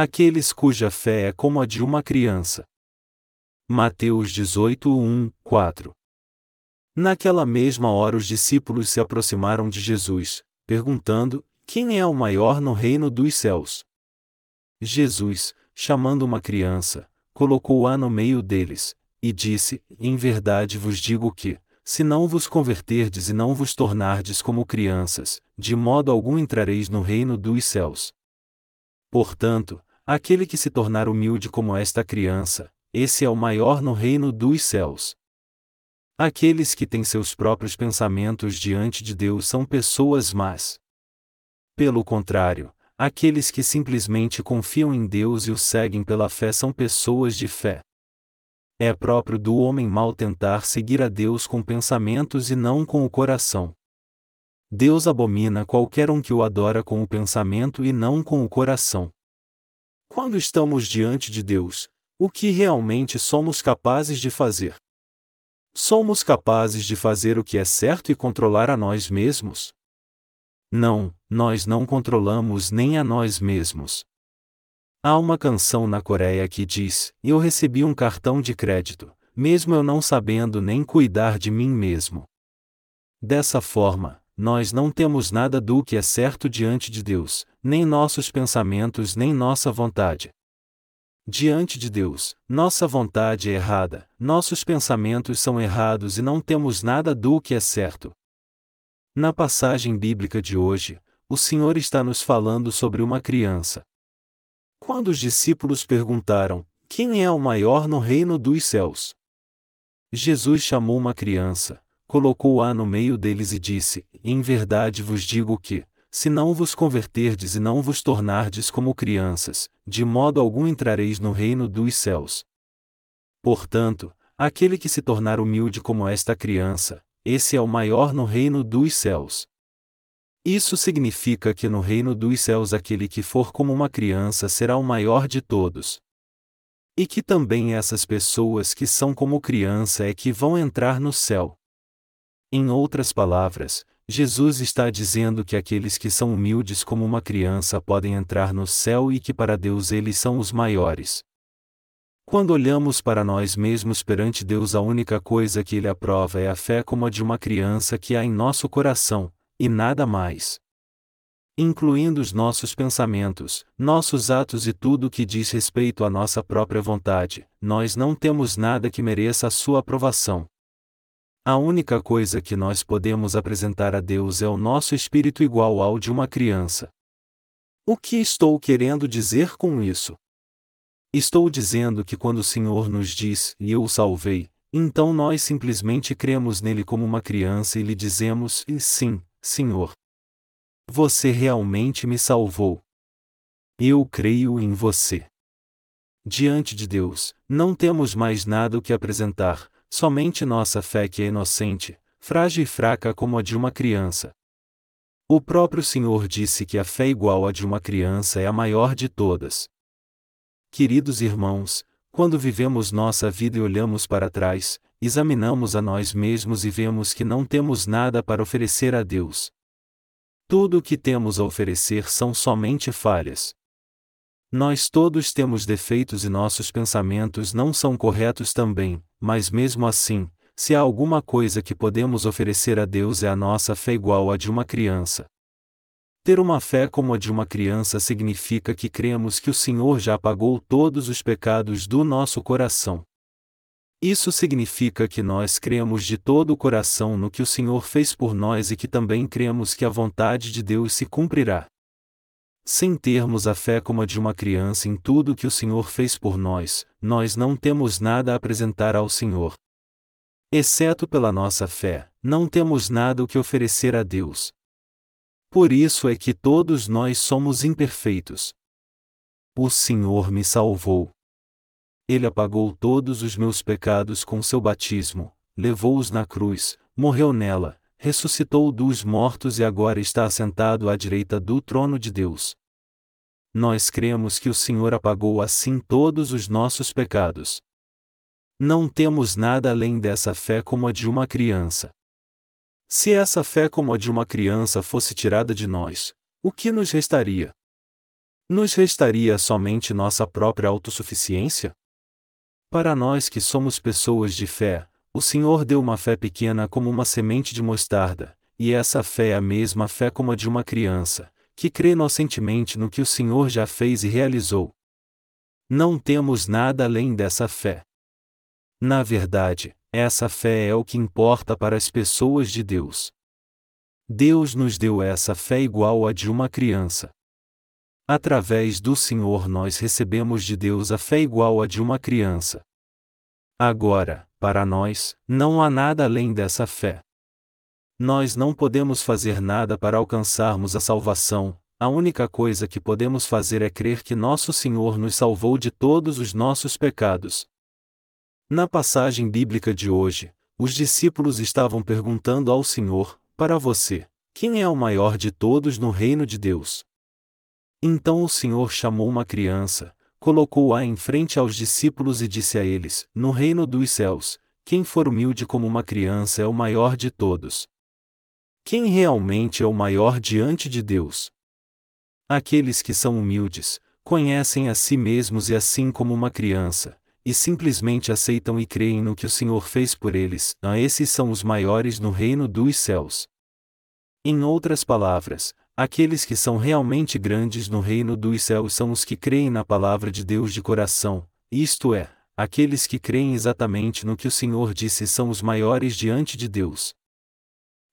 Aqueles cuja fé é como a de uma criança. Mateus 18, 1, 4 Naquela mesma hora os discípulos se aproximaram de Jesus, perguntando: Quem é o maior no reino dos céus? Jesus, chamando uma criança, colocou-a no meio deles, e disse: Em verdade vos digo que, se não vos converterdes e não vos tornardes como crianças, de modo algum entrareis no reino dos céus. Portanto, aquele que se tornar humilde como esta criança, esse é o maior no reino dos céus. Aqueles que têm seus próprios pensamentos diante de Deus são pessoas más. Pelo contrário, aqueles que simplesmente confiam em Deus e o seguem pela fé são pessoas de fé. É próprio do homem mau tentar seguir a Deus com pensamentos e não com o coração. Deus abomina qualquer um que o adora com o pensamento e não com o coração. Quando estamos diante de Deus, o que realmente somos capazes de fazer? Somos capazes de fazer o que é certo e controlar a nós mesmos? Não, nós não controlamos nem a nós mesmos. Há uma canção na Coreia que diz: Eu recebi um cartão de crédito, mesmo eu não sabendo nem cuidar de mim mesmo. Dessa forma, nós não temos nada do que é certo diante de Deus, nem nossos pensamentos nem nossa vontade. Diante de Deus, nossa vontade é errada, nossos pensamentos são errados e não temos nada do que é certo. Na passagem bíblica de hoje, o Senhor está nos falando sobre uma criança. Quando os discípulos perguntaram: Quem é o maior no reino dos céus? Jesus chamou uma criança, colocou-a no meio deles e disse: Em verdade vos digo que, se não vos converterdes e não vos tornardes como crianças, de modo algum entrareis no reino dos céus. Portanto, aquele que se tornar humilde como esta criança, esse é o maior no reino dos céus. Isso significa que no reino dos céus aquele que for como uma criança será o maior de todos. E que também essas pessoas que são como criança é que vão entrar no céu. Em outras palavras, Jesus está dizendo que aqueles que são humildes como uma criança podem entrar no céu e que para Deus eles são os maiores. Quando olhamos para nós mesmos perante Deus, a única coisa que Ele aprova é a fé como a de uma criança que há em nosso coração, e nada mais. Incluindo os nossos pensamentos, nossos atos e tudo o que diz respeito à nossa própria vontade, nós não temos nada que mereça a Sua aprovação. A única coisa que nós podemos apresentar a Deus é o nosso espírito igual ao de uma criança. O que estou querendo dizer com isso? Estou dizendo que quando o Senhor nos diz, e eu o salvei, então nós simplesmente cremos nele como uma criança e lhe dizemos, e sim, Senhor. Você realmente me salvou. Eu creio em você. Diante de Deus, não temos mais nada o que apresentar, somente nossa fé que é inocente, frágil e fraca como a de uma criança. O próprio Senhor disse que a fé igual à de uma criança é a maior de todas. Queridos irmãos, quando vivemos nossa vida e olhamos para trás, examinamos a nós mesmos e vemos que não temos nada para oferecer a Deus. Tudo o que temos a oferecer são somente falhas. Nós todos temos defeitos e nossos pensamentos não são corretos também, mas mesmo assim, se há alguma coisa que podemos oferecer a Deus é a nossa fé igual à de uma criança. Ter uma fé como a de uma criança significa que cremos que o Senhor já apagou todos os pecados do nosso coração. Isso significa que nós cremos de todo o coração no que o Senhor fez por nós e que também cremos que a vontade de Deus se cumprirá sem termos a fé como a de uma criança em tudo que o Senhor fez por nós, nós não temos nada a apresentar ao Senhor. Exceto pela nossa fé, não temos nada o que oferecer a Deus. Por isso é que todos nós somos imperfeitos. O Senhor me salvou. Ele apagou todos os meus pecados com seu batismo, levou-os na cruz, morreu nela, ressuscitou dos mortos e agora está assentado à direita do trono de Deus. Nós cremos que o Senhor apagou assim todos os nossos pecados. Não temos nada além dessa fé como a de uma criança. Se essa fé como a de uma criança fosse tirada de nós, o que nos restaria? Nos restaria somente nossa própria autossuficiência? Para nós que somos pessoas de fé, o Senhor deu uma fé pequena como uma semente de mostarda, e essa fé é a mesma fé como a de uma criança, que crê inocentemente no que o Senhor já fez e realizou. Não temos nada além dessa fé. Na verdade, essa fé é o que importa para as pessoas de Deus. Deus nos deu essa fé igual à de uma criança. Através do Senhor nós recebemos de Deus a fé igual à de uma criança. Agora, para nós, não há nada além dessa fé. Nós não podemos fazer nada para alcançarmos a salvação, a única coisa que podemos fazer é crer que nosso Senhor nos salvou de todos os nossos pecados. Na passagem bíblica de hoje, os discípulos estavam perguntando ao Senhor: Para você, quem é o maior de todos no reino de Deus? Então o Senhor chamou uma criança, colocou-a em frente aos discípulos e disse a eles: No reino dos céus, quem for humilde como uma criança é o maior de todos. Quem realmente é o maior diante de Deus? Aqueles que são humildes, conhecem a si mesmos e assim como uma criança, e simplesmente aceitam e creem no que o Senhor fez por eles, a esses são os maiores no reino dos céus. Em outras palavras, Aqueles que são realmente grandes no reino dos céus são os que creem na palavra de Deus de coração, isto é, aqueles que creem exatamente no que o Senhor disse são os maiores diante de Deus.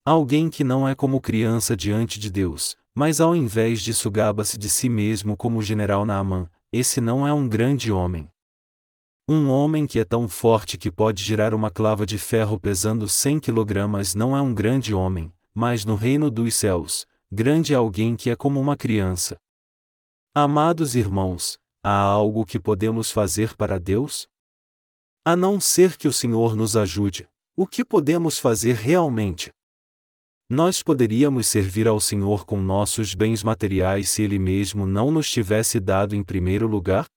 Alguém que não é como criança diante de Deus, mas ao invés disso gaba-se de si mesmo como o general Naaman, esse não é um grande homem. Um homem que é tão forte que pode girar uma clava de ferro pesando 100 kg não é um grande homem, mas no reino dos céus, grande é alguém que é como uma criança. Amados irmãos, há algo que podemos fazer para Deus? A não ser que o Senhor nos ajude, o que podemos fazer realmente? Nós poderíamos servir ao Senhor com nossos bens materiais se Ele mesmo não nos tivesse dado em primeiro lugar?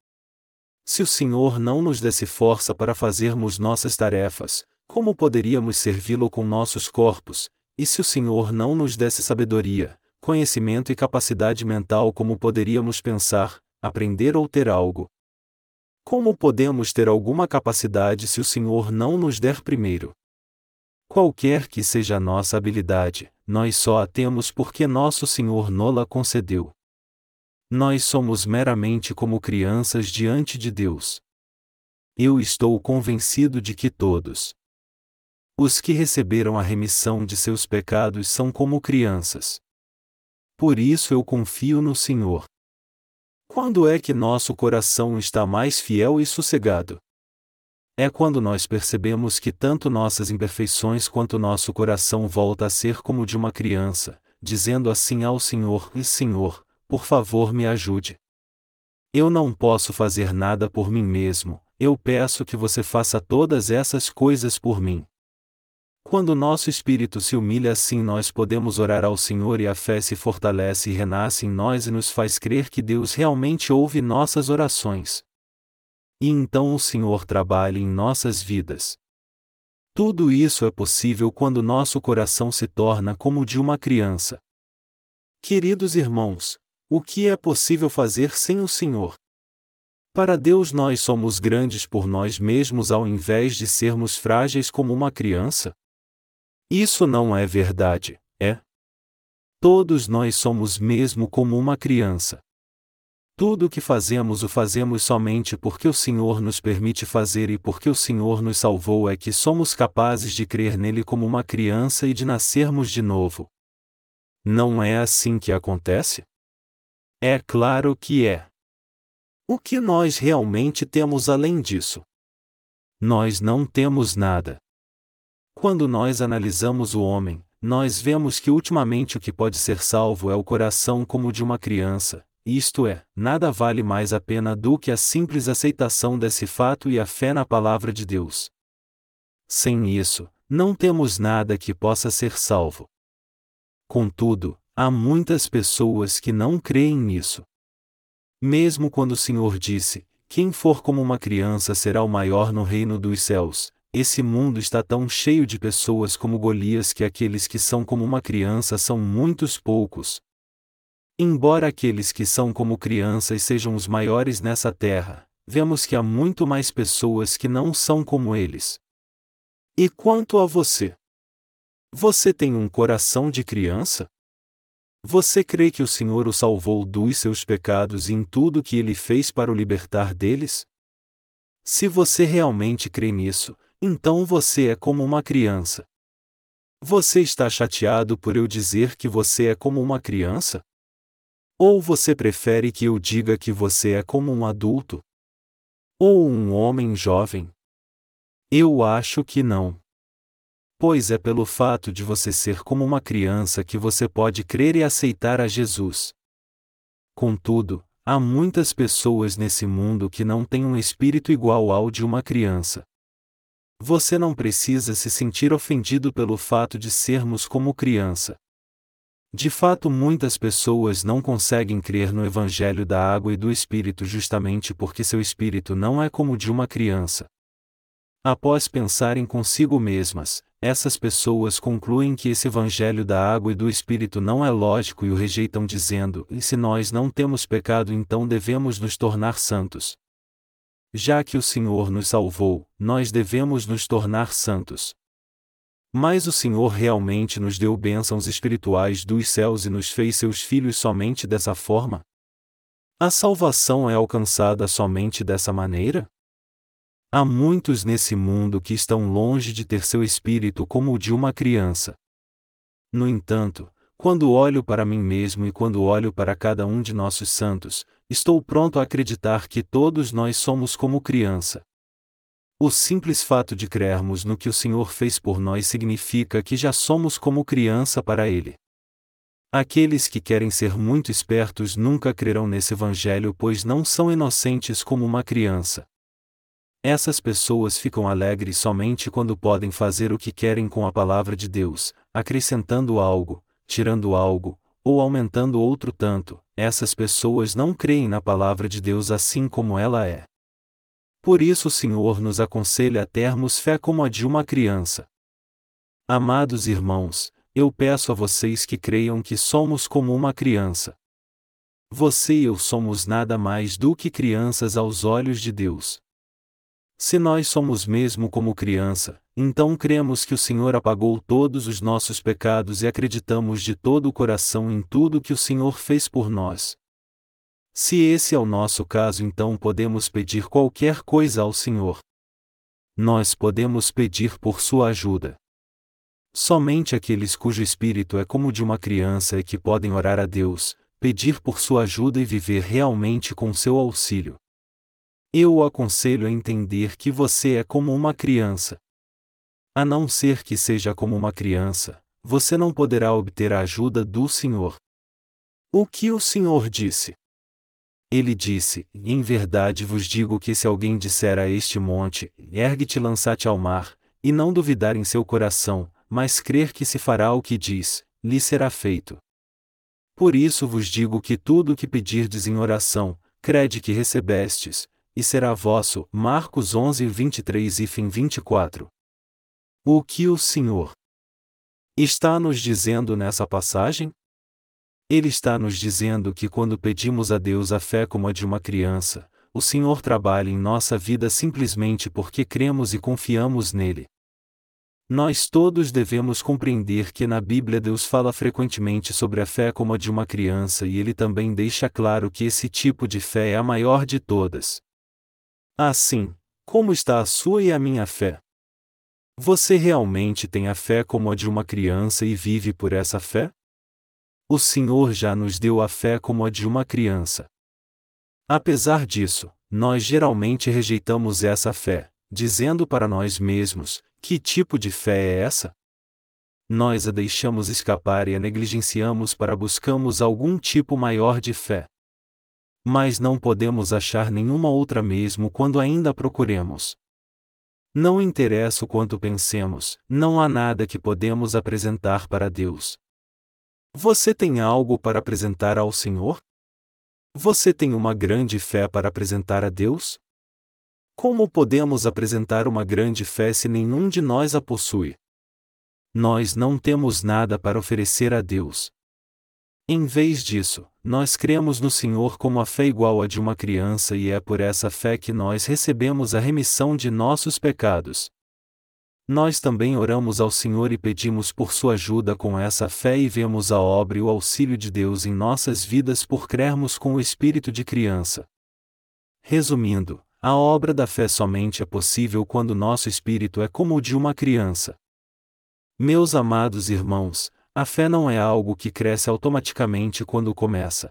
Se o Senhor não nos desse força para fazermos nossas tarefas, como poderíamos servi-lo com nossos corpos? E se o Senhor não nos desse sabedoria, conhecimento e capacidade mental como poderíamos pensar, aprender ou ter algo. Como podemos ter alguma capacidade se o Senhor não nos der primeiro? Qualquer que seja a nossa habilidade, nós só a temos porque nosso Senhor nola concedeu. Nós somos meramente como crianças diante de Deus. Eu estou convencido de que todos os que receberam a remissão de seus pecados são como crianças. Por isso eu confio no Senhor. Quando é que nosso coração está mais fiel e sossegado? É quando nós percebemos que tanto nossas imperfeições quanto nosso coração volta a ser como de uma criança, dizendo assim ao Senhor: e Senhor, por favor me ajude. Eu não posso fazer nada por mim mesmo, eu peço que você faça todas essas coisas por mim. Quando nosso espírito se humilha assim, nós podemos orar ao Senhor e a fé se fortalece e renasce em nós e nos faz crer que Deus realmente ouve nossas orações. E então o Senhor trabalha em nossas vidas. Tudo isso é possível quando nosso coração se torna como o de uma criança. Queridos irmãos, o que é possível fazer sem o Senhor? Para Deus nós somos grandes por nós mesmos ao invés de sermos frágeis como uma criança? Isso não é verdade, é? Todos nós somos mesmo como uma criança. Tudo o que fazemos o fazemos somente porque o Senhor nos permite fazer e porque o Senhor nos salvou é que somos capazes de crer nele como uma criança e de nascermos de novo. Não é assim que acontece? É claro que é. O que nós realmente temos além disso? Nós não temos nada. Quando nós analisamos o homem, nós vemos que ultimamente o que pode ser salvo é o coração como de uma criança, isto é, nada vale mais a pena do que a simples aceitação desse fato e a fé na palavra de Deus. Sem isso, não temos nada que possa ser salvo. Contudo, há muitas pessoas que não creem nisso. Mesmo quando o Senhor disse: Quem for como uma criança será o maior no reino dos céus, esse mundo está tão cheio de pessoas como Golias que aqueles que são como uma criança são muitos poucos. Embora aqueles que são como crianças sejam os maiores nessa terra, vemos que há muito mais pessoas que não são como eles. E quanto a você? Você tem um coração de criança? Você crê que o Senhor o salvou dos seus pecados e em tudo que ele fez para o libertar deles? Se você realmente crê nisso, então você é como uma criança. Você está chateado por eu dizer que você é como uma criança? Ou você prefere que eu diga que você é como um adulto? Ou um homem jovem? Eu acho que não. Pois é pelo fato de você ser como uma criança que você pode crer e aceitar a Jesus. Contudo, há muitas pessoas nesse mundo que não têm um espírito igual ao de uma criança. Você não precisa se sentir ofendido pelo fato de sermos como criança. De fato, muitas pessoas não conseguem crer no Evangelho da água e do Espírito justamente porque seu espírito não é como o de uma criança. Após pensarem consigo mesmas, essas pessoas concluem que esse Evangelho da água e do Espírito não é lógico e o rejeitam dizendo: e se nós não temos pecado então devemos nos tornar santos. Já que o Senhor nos salvou, nós devemos nos tornar santos. Mas o Senhor realmente nos deu bênçãos espirituais dos céus e nos fez seus filhos somente dessa forma? A salvação é alcançada somente dessa maneira? Há muitos nesse mundo que estão longe de ter seu espírito como o de uma criança. No entanto, quando olho para mim mesmo e quando olho para cada um de nossos santos, estou pronto a acreditar que todos nós somos como criança. O simples fato de crermos no que o Senhor fez por nós significa que já somos como criança para Ele. Aqueles que querem ser muito espertos nunca crerão nesse Evangelho pois não são inocentes como uma criança. Essas pessoas ficam alegres somente quando podem fazer o que querem com a palavra de Deus, acrescentando algo, tirando algo, ou aumentando outro tanto. Essas pessoas não creem na palavra de Deus assim como ela é. Por isso o Senhor nos aconselha a termos fé como a de uma criança. Amados irmãos, eu peço a vocês que creiam que somos como uma criança. Você e eu somos nada mais do que crianças aos olhos de Deus. Se nós somos mesmo como criança, então cremos que o Senhor apagou todos os nossos pecados e acreditamos de todo o coração em tudo que o Senhor fez por nós. Se esse é o nosso caso, então podemos pedir qualquer coisa ao Senhor. Nós podemos pedir por sua ajuda. Somente aqueles cujo espírito é como de uma criança é que podem orar a Deus, pedir por sua ajuda e viver realmente com seu auxílio. Eu o aconselho a entender que você é como uma criança. A não ser que seja como uma criança, você não poderá obter a ajuda do Senhor. O que o Senhor disse? Ele disse: Em verdade vos digo que se alguém disser a este monte, ergue-te lança-te ao mar, e não duvidar em seu coração, mas crer que se fará o que diz, lhe será feito. Por isso vos digo que tudo o que pedirdes em oração, crede que recebestes, e será vosso. Marcos 11, 23 e fim 24. O que o Senhor está nos dizendo nessa passagem? Ele está nos dizendo que quando pedimos a Deus a fé como a de uma criança, o Senhor trabalha em nossa vida simplesmente porque cremos e confiamos nele. Nós todos devemos compreender que na Bíblia Deus fala frequentemente sobre a fé como a de uma criança e ele também deixa claro que esse tipo de fé é a maior de todas. Assim, como está a sua e a minha fé? Você realmente tem a fé como a de uma criança e vive por essa fé? O Senhor já nos deu a fé como a de uma criança. Apesar disso, nós geralmente rejeitamos essa fé, dizendo para nós mesmos: que tipo de fé é essa? Nós a deixamos escapar e a negligenciamos para buscarmos algum tipo maior de fé. Mas não podemos achar nenhuma outra mesmo quando ainda procuremos. Não interessa o quanto pensemos, não há nada que podemos apresentar para Deus. Você tem algo para apresentar ao Senhor? Você tem uma grande fé para apresentar a Deus? Como podemos apresentar uma grande fé se nenhum de nós a possui? Nós não temos nada para oferecer a Deus. Em vez disso, nós cremos no Senhor como a fé igual à de uma criança e é por essa fé que nós recebemos a remissão de nossos pecados. Nós também oramos ao Senhor e pedimos por sua ajuda com essa fé e vemos a obra e o auxílio de Deus em nossas vidas por crermos com o espírito de criança. Resumindo, a obra da fé somente é possível quando nosso espírito é como o de uma criança. Meus amados irmãos, a fé não é algo que cresce automaticamente quando começa.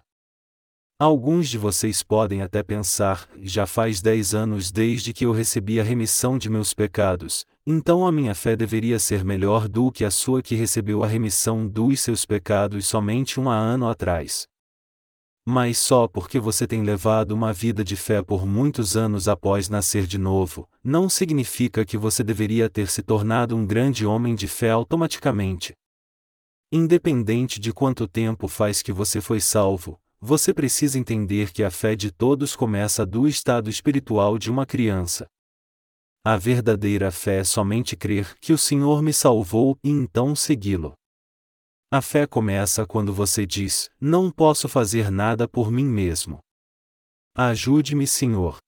Alguns de vocês podem até pensar, já faz dez anos desde que eu recebi a remissão de meus pecados, então a minha fé deveria ser melhor do que a sua que recebeu a remissão dos seus pecados somente um ano atrás. Mas só porque você tem levado uma vida de fé por muitos anos após nascer de novo, não significa que você deveria ter se tornado um grande homem de fé automaticamente. Independente de quanto tempo faz que você foi salvo, você precisa entender que a fé de todos começa do estado espiritual de uma criança. A verdadeira fé é somente crer que o Senhor me salvou e então segui-lo. A fé começa quando você diz: Não posso fazer nada por mim mesmo. Ajude-me, Senhor.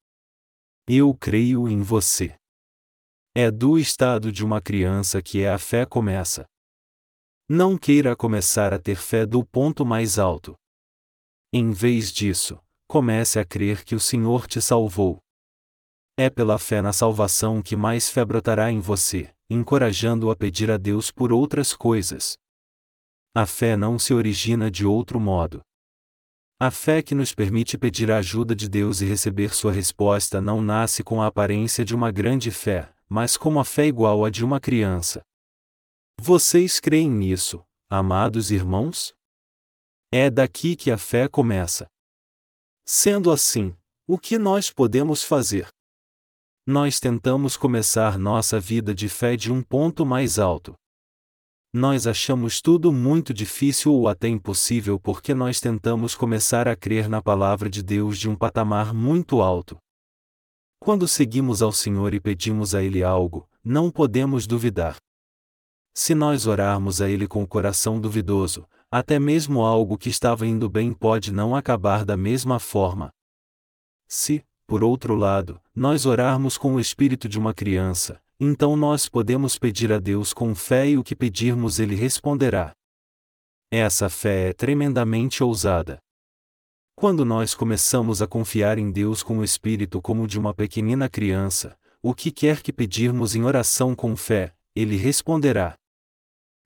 Eu creio em você. É do estado de uma criança que a fé começa. Não queira começar a ter fé do ponto mais alto. Em vez disso, comece a crer que o Senhor te salvou. É pela fé na salvação que mais fé brotará em você, encorajando-o a pedir a Deus por outras coisas. A fé não se origina de outro modo. A fé que nos permite pedir a ajuda de Deus e receber sua resposta não nasce com a aparência de uma grande fé, mas como a fé igual à de uma criança. Vocês creem nisso, amados irmãos? É daqui que a fé começa. Sendo assim, o que nós podemos fazer? nós tentamos começar nossa vida de fé de um ponto mais alto. Nós achamos tudo muito difícil ou até impossível porque nós tentamos começar a crer na palavra de Deus de um patamar muito alto. Quando seguimos ao Senhor e pedimos a Ele algo, não podemos duvidar. Se nós orarmos a Ele com o coração duvidoso, até mesmo algo que estava indo bem pode não acabar da mesma forma. Se, por outro lado, nós orarmos com o espírito de uma criança, então nós podemos pedir a Deus com fé e o que pedirmos Ele responderá. Essa fé é tremendamente ousada. Quando nós começamos a confiar em Deus com o espírito como de uma pequenina criança, o que quer que pedirmos em oração com fé, Ele responderá.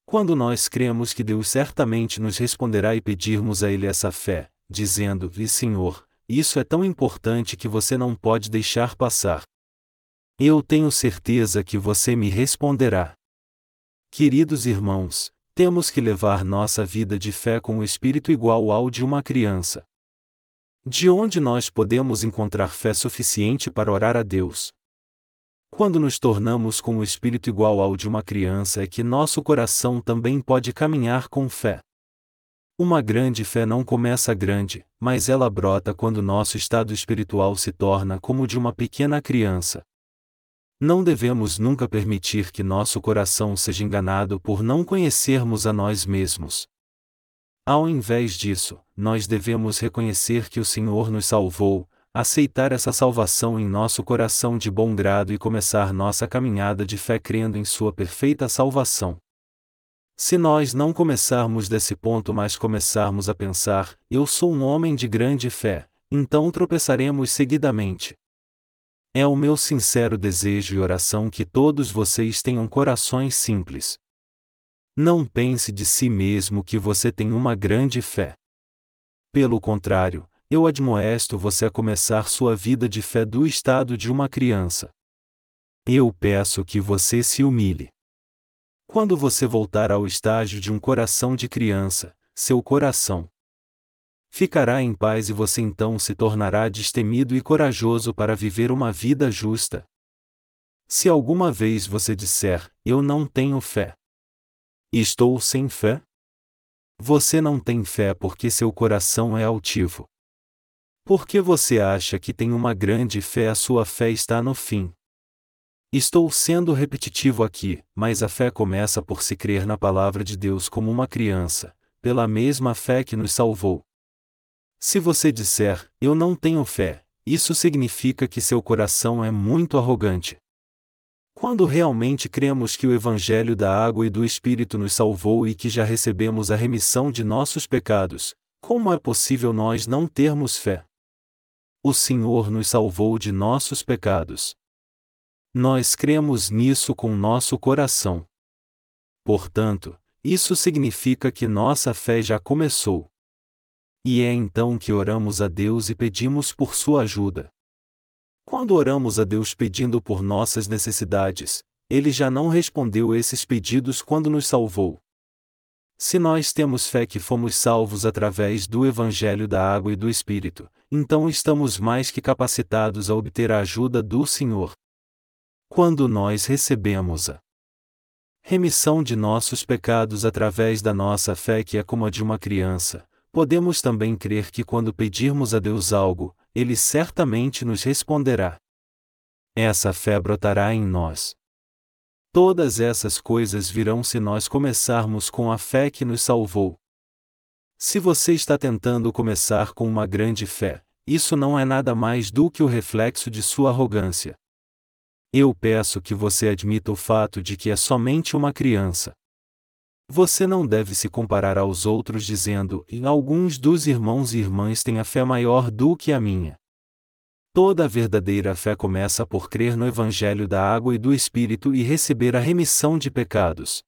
Quando nós cremos que Deus certamente nos responderá e pedirmos a Ele essa fé, dizendo: Vi Senhor, isso é tão importante que você não pode deixar passar. Eu tenho certeza que você me responderá. Queridos irmãos, temos que levar nossa vida de fé com o espírito igual ao de uma criança. De onde nós podemos encontrar fé suficiente para orar a Deus? Quando nos tornamos com o espírito igual ao de uma criança é que nosso coração também pode caminhar com fé. Uma grande fé não começa grande, mas ela brota quando nosso estado espiritual se torna como o de uma pequena criança. Não devemos nunca permitir que nosso coração seja enganado por não conhecermos a nós mesmos. Ao invés disso, nós devemos reconhecer que o Senhor nos salvou, aceitar essa salvação em nosso coração de bom grado e começar nossa caminhada de fé crendo em Sua perfeita salvação. Se nós não começarmos desse ponto, mas começarmos a pensar, eu sou um homem de grande fé, então tropeçaremos seguidamente. É o meu sincero desejo e oração que todos vocês tenham corações simples. Não pense de si mesmo que você tem uma grande fé. Pelo contrário, eu admoesto você a começar sua vida de fé do estado de uma criança. Eu peço que você se humilhe. Quando você voltar ao estágio de um coração de criança, seu coração ficará em paz e você então se tornará destemido e corajoso para viver uma vida justa. Se alguma vez você disser, Eu não tenho fé, estou sem fé, você não tem fé porque seu coração é altivo. Porque você acha que tem uma grande fé, a sua fé está no fim. Estou sendo repetitivo aqui, mas a fé começa por se crer na palavra de Deus como uma criança, pela mesma fé que nos salvou. Se você disser, eu não tenho fé, isso significa que seu coração é muito arrogante. Quando realmente cremos que o Evangelho da água e do Espírito nos salvou e que já recebemos a remissão de nossos pecados, como é possível nós não termos fé? O Senhor nos salvou de nossos pecados. Nós cremos nisso com nosso coração. Portanto, isso significa que nossa fé já começou. E é então que oramos a Deus e pedimos por sua ajuda. Quando oramos a Deus pedindo por nossas necessidades, Ele já não respondeu esses pedidos quando nos salvou. Se nós temos fé que fomos salvos através do Evangelho da Água e do Espírito, então estamos mais que capacitados a obter a ajuda do Senhor. Quando nós recebemos a remissão de nossos pecados através da nossa fé que é como a de uma criança, podemos também crer que quando pedirmos a Deus algo, ele certamente nos responderá. Essa fé brotará em nós. Todas essas coisas virão se nós começarmos com a fé que nos salvou. Se você está tentando começar com uma grande fé, isso não é nada mais do que o reflexo de sua arrogância. Eu peço que você admita o fato de que é somente uma criança. Você não deve se comparar aos outros dizendo: alguns dos irmãos e irmãs têm a fé maior do que a minha. Toda a verdadeira fé começa por crer no Evangelho da água e do Espírito e receber a remissão de pecados.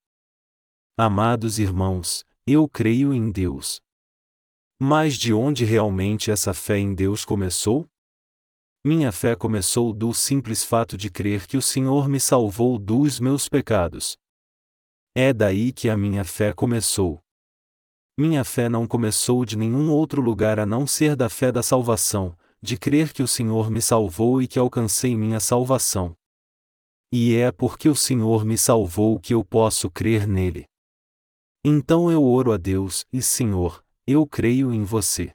Amados irmãos, eu creio em Deus. Mas de onde realmente essa fé em Deus começou? Minha fé começou do simples fato de crer que o Senhor me salvou dos meus pecados. É daí que a minha fé começou. Minha fé não começou de nenhum outro lugar a não ser da fé da salvação, de crer que o Senhor me salvou e que alcancei minha salvação. E é porque o Senhor me salvou que eu posso crer nele. Então eu oro a Deus, e Senhor, eu creio em você.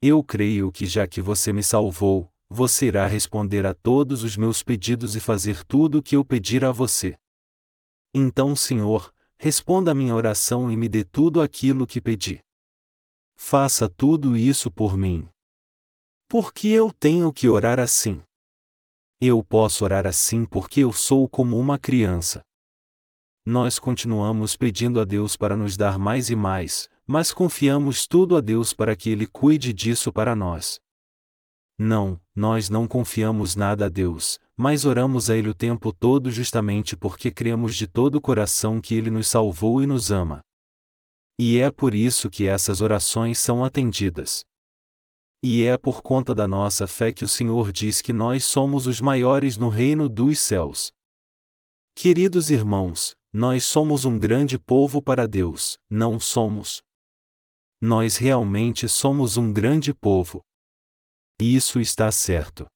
Eu creio que já que você me salvou, você irá responder a todos os meus pedidos e fazer tudo o que eu pedir a você. Então, Senhor, responda a minha oração e me dê tudo aquilo que pedi. Faça tudo isso por mim. Por que eu tenho que orar assim? Eu posso orar assim porque eu sou como uma criança. Nós continuamos pedindo a Deus para nos dar mais e mais, mas confiamos tudo a Deus para que Ele cuide disso para nós. Não, nós não confiamos nada a Deus, mas oramos a Ele o tempo todo justamente porque cremos de todo o coração que Ele nos salvou e nos ama. E é por isso que essas orações são atendidas. E é por conta da nossa fé que o Senhor diz que nós somos os maiores no reino dos céus. Queridos irmãos, nós somos um grande povo para Deus, não somos? Nós realmente somos um grande povo. Isso está certo.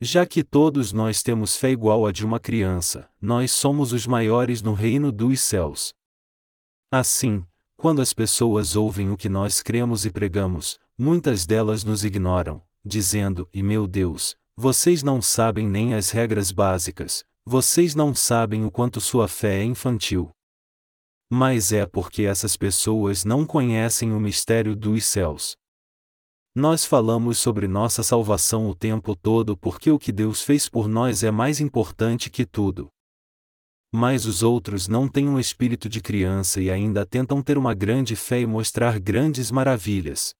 Já que todos nós temos fé igual a de uma criança, nós somos os maiores no reino dos céus. Assim, quando as pessoas ouvem o que nós cremos e pregamos, muitas delas nos ignoram, dizendo: E meu Deus, vocês não sabem nem as regras básicas, vocês não sabem o quanto sua fé é infantil. Mas é porque essas pessoas não conhecem o mistério dos céus. Nós falamos sobre nossa salvação o tempo todo porque o que Deus fez por nós é mais importante que tudo. Mas os outros não têm um espírito de criança e ainda tentam ter uma grande fé e mostrar grandes maravilhas.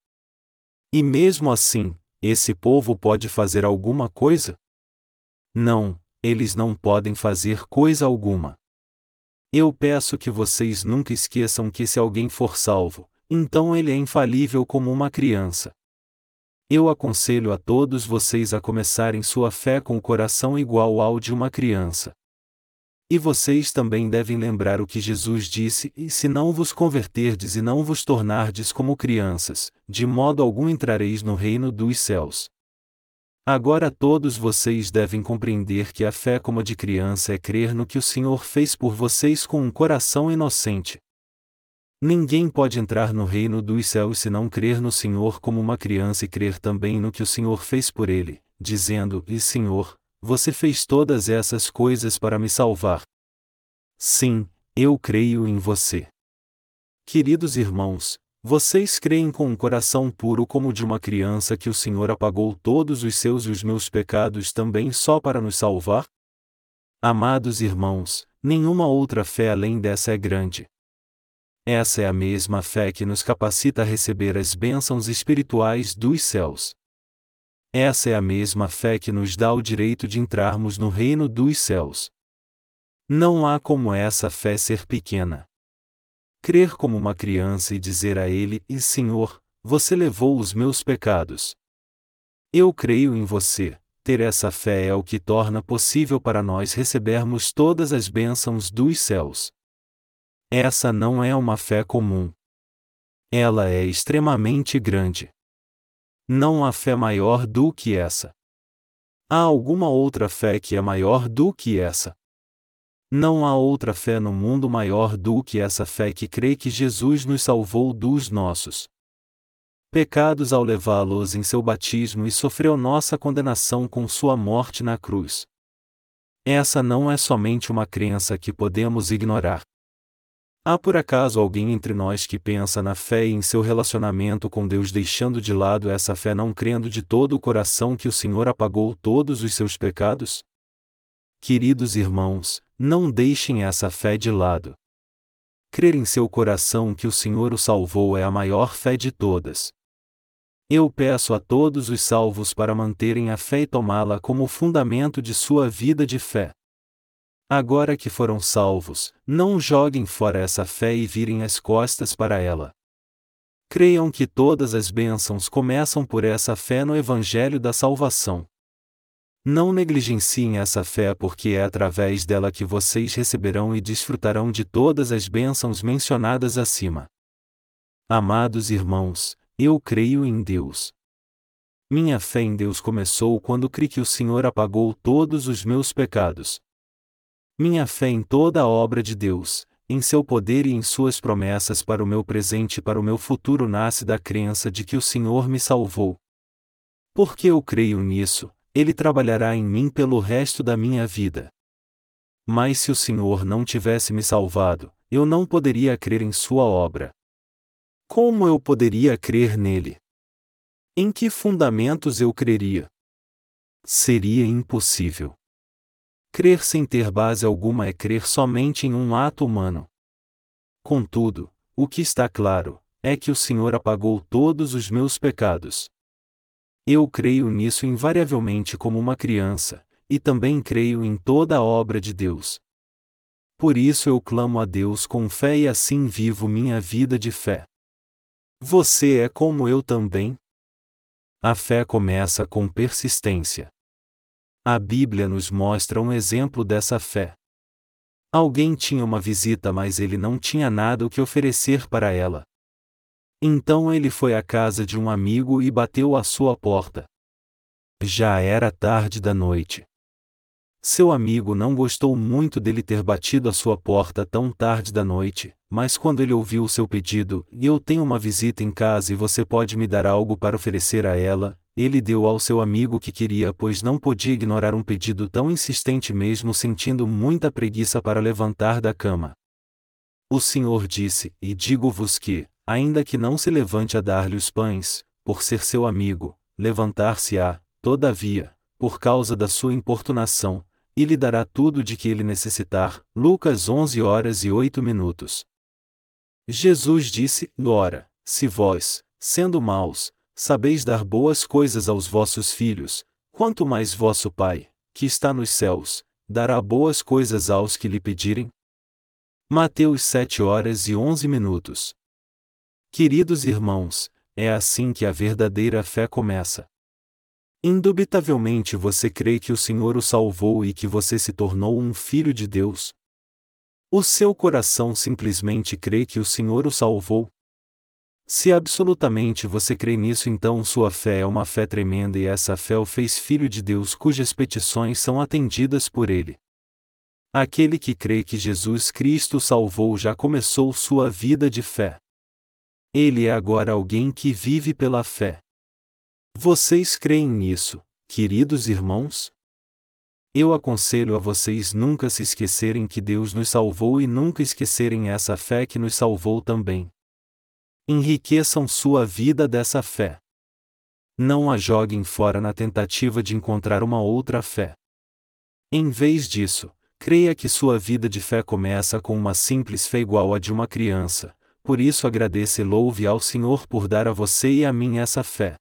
E mesmo assim, esse povo pode fazer alguma coisa? Não, eles não podem fazer coisa alguma. Eu peço que vocês nunca esqueçam que se alguém for salvo, então ele é infalível como uma criança. Eu aconselho a todos vocês a começarem sua fé com o coração igual ao de uma criança. E vocês também devem lembrar o que Jesus disse: E se não vos converterdes e não vos tornardes como crianças, de modo algum entrareis no reino dos céus. Agora todos vocês devem compreender que a fé como a de criança é crer no que o Senhor fez por vocês com um coração inocente. Ninguém pode entrar no reino dos céus se não crer no Senhor como uma criança e crer também no que o Senhor fez por ele, dizendo: E Senhor, você fez todas essas coisas para me salvar. Sim, eu creio em você. Queridos irmãos, Vocês creem com um coração puro como de uma criança que o Senhor apagou todos os seus e os meus pecados também só para nos salvar? Amados irmãos, nenhuma outra fé além dessa é grande. Essa é a mesma fé que nos capacita a receber as bênçãos espirituais dos céus. Essa é a mesma fé que nos dá o direito de entrarmos no reino dos céus. Não há como essa fé ser pequena. Crer como uma criança e dizer a Ele: E Senhor, você levou os meus pecados. Eu creio em você. Ter essa fé é o que torna possível para nós recebermos todas as bênçãos dos céus. Essa não é uma fé comum. Ela é extremamente grande. Não há fé maior do que essa. Há alguma outra fé que é maior do que essa? Não há outra fé no mundo maior do que essa fé que crê que Jesus nos salvou dos nossos pecados ao levá-los em seu batismo e sofreu nossa condenação com sua morte na cruz. Essa não é somente uma crença que podemos ignorar. Há por acaso alguém entre nós que pensa na fé e em seu relacionamento com Deus deixando de lado essa fé não crendo de todo o coração que o Senhor apagou todos os seus pecados? Queridos irmãos, não deixem essa fé de lado. Crer em seu coração que o Senhor o salvou é a maior fé de todas. Eu peço a todos os salvos para manterem a fé e tomá-la como fundamento de sua vida de fé. Agora que foram salvos, não joguem fora essa fé e virem as costas para ela. Creiam que todas as bênçãos começam por essa fé no Evangelho da Salvação. Não negligenciem essa fé porque é através dela que vocês receberão e desfrutarão de todas as bênçãos mencionadas acima. Amados irmãos, eu creio em Deus. Minha fé em Deus começou quando criei que o Senhor apagou todos os meus pecados. Minha fé em toda a obra de Deus, em seu poder e em suas promessas para o meu presente e para o meu futuro nasce da crença de que o Senhor me salvou. Porque eu creio nisso, ele trabalhará em mim pelo resto da minha vida. Mas se o Senhor não tivesse me salvado, eu não poderia crer em Sua obra. Como eu poderia crer nele? Em que fundamentos eu creria? Seria impossível. Crer sem ter base alguma é crer somente em um ato humano. Contudo, o que está claro, é que o Senhor apagou todos os meus pecados. Eu creio nisso invariavelmente como uma criança, e também creio em toda a obra de Deus. Por isso eu clamo a Deus com fé e assim vivo minha vida de fé. Você é como eu também? A fé começa com persistência. A Bíblia nos mostra um exemplo dessa fé. Alguém tinha uma visita, mas ele não tinha nada o que oferecer para ela. Então ele foi à casa de um amigo e bateu à sua porta. Já era tarde da noite. Seu amigo não gostou muito dele ter batido à sua porta tão tarde da noite, mas quando ele ouviu o seu pedido, e eu tenho uma visita em casa e você pode me dar algo para oferecer a ela, ele deu ao seu amigo que queria, pois não podia ignorar um pedido tão insistente mesmo sentindo muita preguiça para levantar da cama. O Senhor disse: E digo-vos que, ainda que não se levante a dar-lhe os pães, por ser seu amigo, levantar-se-á, todavia, por causa da sua importunação, e lhe dará tudo de que ele necessitar. Lucas 11 horas e 8 minutos. Jesus disse: Ora, se vós, sendo maus, sabeis dar boas coisas aos vossos filhos, quanto mais vosso Pai, que está nos céus, dará boas coisas aos que lhe pedirem? Mateus 7 horas e 11 minutos. Queridos irmãos, é assim que a verdadeira fé começa. Indubitavelmente você crê que o Senhor o salvou e que você se tornou um filho de Deus. O seu coração simplesmente crê que o Senhor o salvou. Se absolutamente você crê nisso, então sua fé é uma fé tremenda e essa fé o fez filho de Deus cujas petições são atendidas por ele. Aquele que crê que Jesus Cristo salvou já começou sua vida de fé. Ele é agora alguém que vive pela fé. Vocês creem nisso, queridos irmãos? Eu aconselho a vocês nunca se esquecerem que Deus nos salvou e nunca esquecerem essa fé que nos salvou também. Enriqueçam sua vida dessa fé. Não a joguem fora na tentativa de encontrar uma outra fé. Em vez disso, creia que sua vida de fé começa com uma simples fé igual à de uma criança, por isso agradeça e louve ao Senhor por dar a você e a mim essa fé.